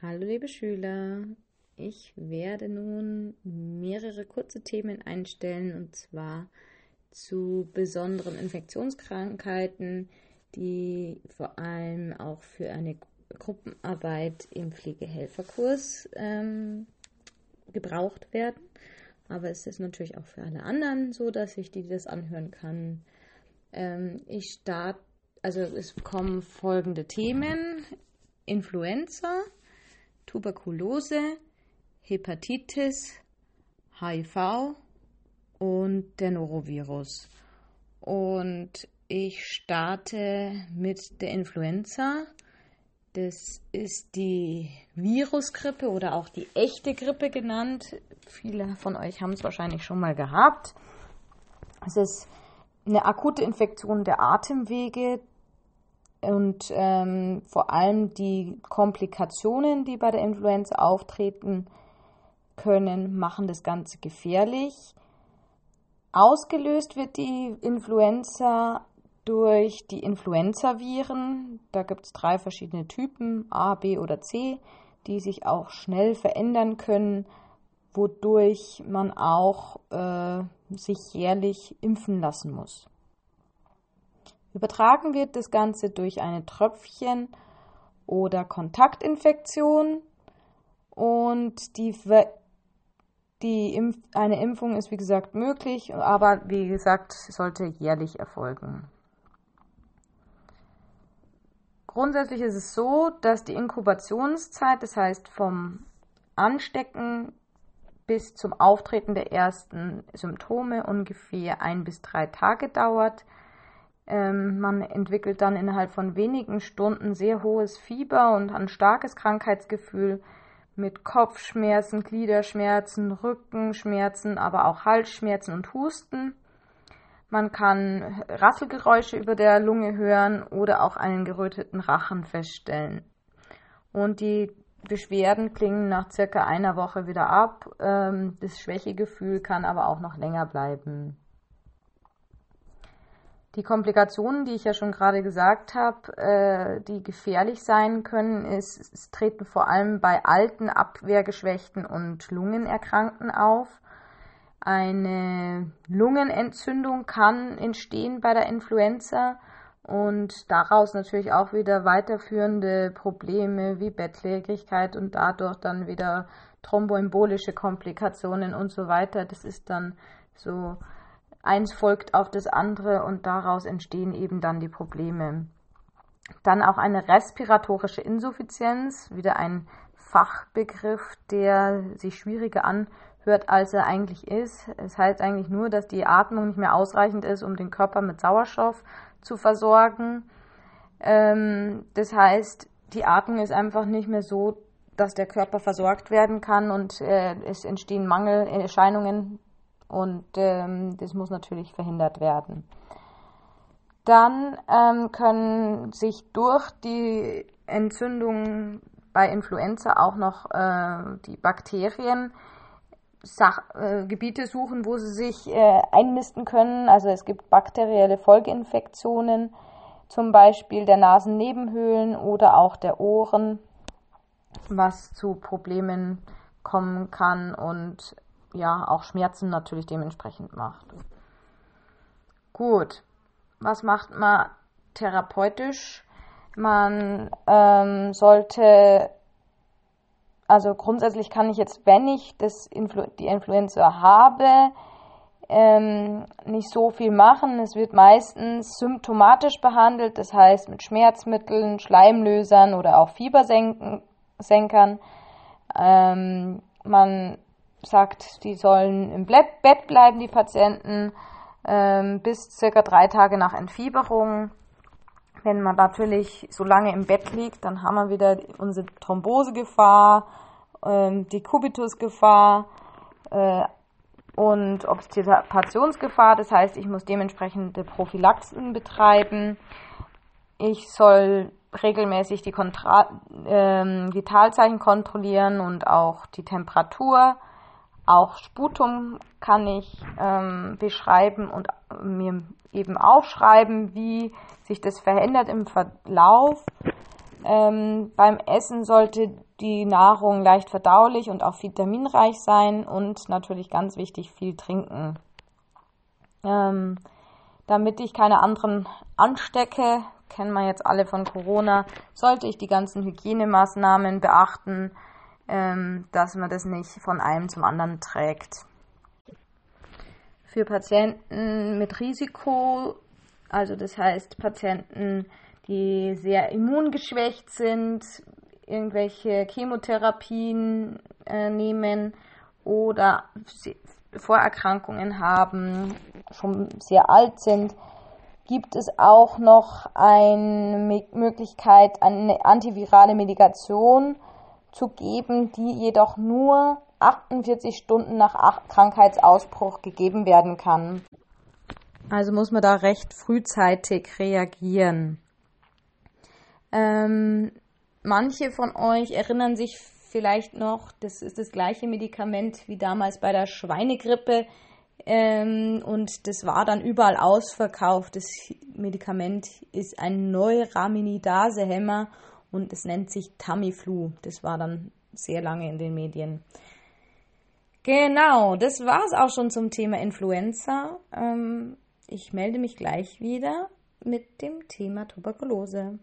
Hallo liebe Schüler, ich werde nun mehrere kurze Themen einstellen und zwar zu besonderen Infektionskrankheiten, die vor allem auch für eine Gruppenarbeit im Pflegehelferkurs ähm, gebraucht werden. Aber es ist natürlich auch für alle anderen so, dass ich die das anhören kann. Ähm, ich starte, also es kommen folgende Themen. Influenza, Tuberkulose, Hepatitis, HIV und der Norovirus. Und ich starte mit der Influenza. Das ist die Virusgrippe oder auch die echte Grippe genannt. Viele von euch haben es wahrscheinlich schon mal gehabt. Es ist eine akute Infektion der Atemwege, und ähm, vor allem die Komplikationen, die bei der Influenza auftreten können, machen das Ganze gefährlich. Ausgelöst wird die Influenza durch die Influenzaviren. Da gibt es drei verschiedene Typen, A, B oder C, die sich auch schnell verändern können, wodurch man auch äh, sich jährlich impfen lassen muss. Übertragen wird das Ganze durch eine Tröpfchen- oder Kontaktinfektion und die, die Impf eine Impfung ist wie gesagt möglich, aber wie gesagt, sollte jährlich erfolgen. Grundsätzlich ist es so, dass die Inkubationszeit, das heißt vom Anstecken bis zum Auftreten der ersten Symptome ungefähr ein bis drei Tage dauert. Ähm, man entwickelt dann innerhalb von wenigen Stunden sehr hohes Fieber und ein starkes Krankheitsgefühl mit Kopfschmerzen, Gliederschmerzen, Rückenschmerzen, aber auch Halsschmerzen und Husten. Man kann Rasselgeräusche über der Lunge hören oder auch einen geröteten Rachen feststellen. Und die Beschwerden klingen nach circa einer Woche wieder ab. Ähm, das Schwächegefühl kann aber auch noch länger bleiben. Die Komplikationen, die ich ja schon gerade gesagt habe, äh, die gefährlich sein können, ist, es treten vor allem bei alten, abwehrgeschwächten und Lungenerkrankten auf. Eine Lungenentzündung kann entstehen bei der Influenza und daraus natürlich auch wieder weiterführende Probleme wie Bettlägerigkeit und dadurch dann wieder thromboembolische Komplikationen und so weiter. Das ist dann so eins folgt auf das andere und daraus entstehen eben dann die Probleme. Dann auch eine respiratorische Insuffizienz, wieder ein Fachbegriff, der sich schwieriger anhört, als er eigentlich ist. Es heißt eigentlich nur, dass die Atmung nicht mehr ausreichend ist, um den Körper mit Sauerstoff zu versorgen. Ähm, das heißt, die Atmung ist einfach nicht mehr so, dass der Körper versorgt werden kann und äh, es entstehen Mangelerscheinungen und ähm, das muss natürlich verhindert werden. Dann ähm, können sich durch die Entzündung bei Influenza auch noch äh, die Bakterien Sach äh, Gebiete suchen, wo sie sich äh, einnisten können. Also es gibt bakterielle Folgeinfektionen, zum Beispiel der Nasennebenhöhlen oder auch der Ohren, was zu Problemen kommen kann und ja auch Schmerzen natürlich dementsprechend macht. Gut, was macht man therapeutisch? Man ähm, sollte, also grundsätzlich kann ich jetzt, wenn ich das Influ die Influenza habe, ähm, nicht so viel machen. Es wird meistens symptomatisch behandelt, das heißt mit Schmerzmitteln, Schleimlösern oder auch Fiebersenkern. Ähm, man sagt, die sollen im Bett bleiben, die Patienten, ähm, bis circa drei Tage nach Entfieberung. Wenn man natürlich so lange im Bett liegt, dann haben wir wieder unsere Thrombosegefahr, ähm, die Kubitusgefahr äh, und Obstipationsgefahr. Das heißt, ich muss dementsprechende Prophylaxen betreiben. Ich soll regelmäßig die Kontra ähm, Vitalzeichen kontrollieren und auch die Temperatur. Auch Sputum kann ich ähm, beschreiben und mir eben aufschreiben, wie sich das verändert im Verlauf. Ähm, beim Essen sollte die Nahrung leicht verdaulich und auch vitaminreich sein und natürlich ganz wichtig viel trinken. Ähm, damit ich keine anderen anstecke, kennen wir jetzt alle von Corona, sollte ich die ganzen Hygienemaßnahmen beachten, ähm, dass man das nicht von einem zum anderen trägt. Für Patienten mit Risiko, also das heißt Patienten, die sehr immungeschwächt sind, irgendwelche Chemotherapien äh, nehmen oder Vorerkrankungen haben, schon sehr alt sind, gibt es auch noch eine Möglichkeit, eine antivirale Medikation zu geben, die jedoch nur 48 Stunden nach Krankheitsausbruch gegeben werden kann. Also muss man da recht frühzeitig reagieren. Ähm, manche von euch erinnern sich vielleicht noch, das ist das gleiche Medikament wie damals bei der Schweinegrippe. Ähm, und das war dann überall ausverkauft. Das Medikament ist ein Neuraminidase-Hämmer und es nennt sich Tamiflu. Das war dann sehr lange in den Medien. Genau, das war es auch schon zum Thema Influenza. Ähm, ich melde mich gleich wieder mit dem Thema Tuberkulose.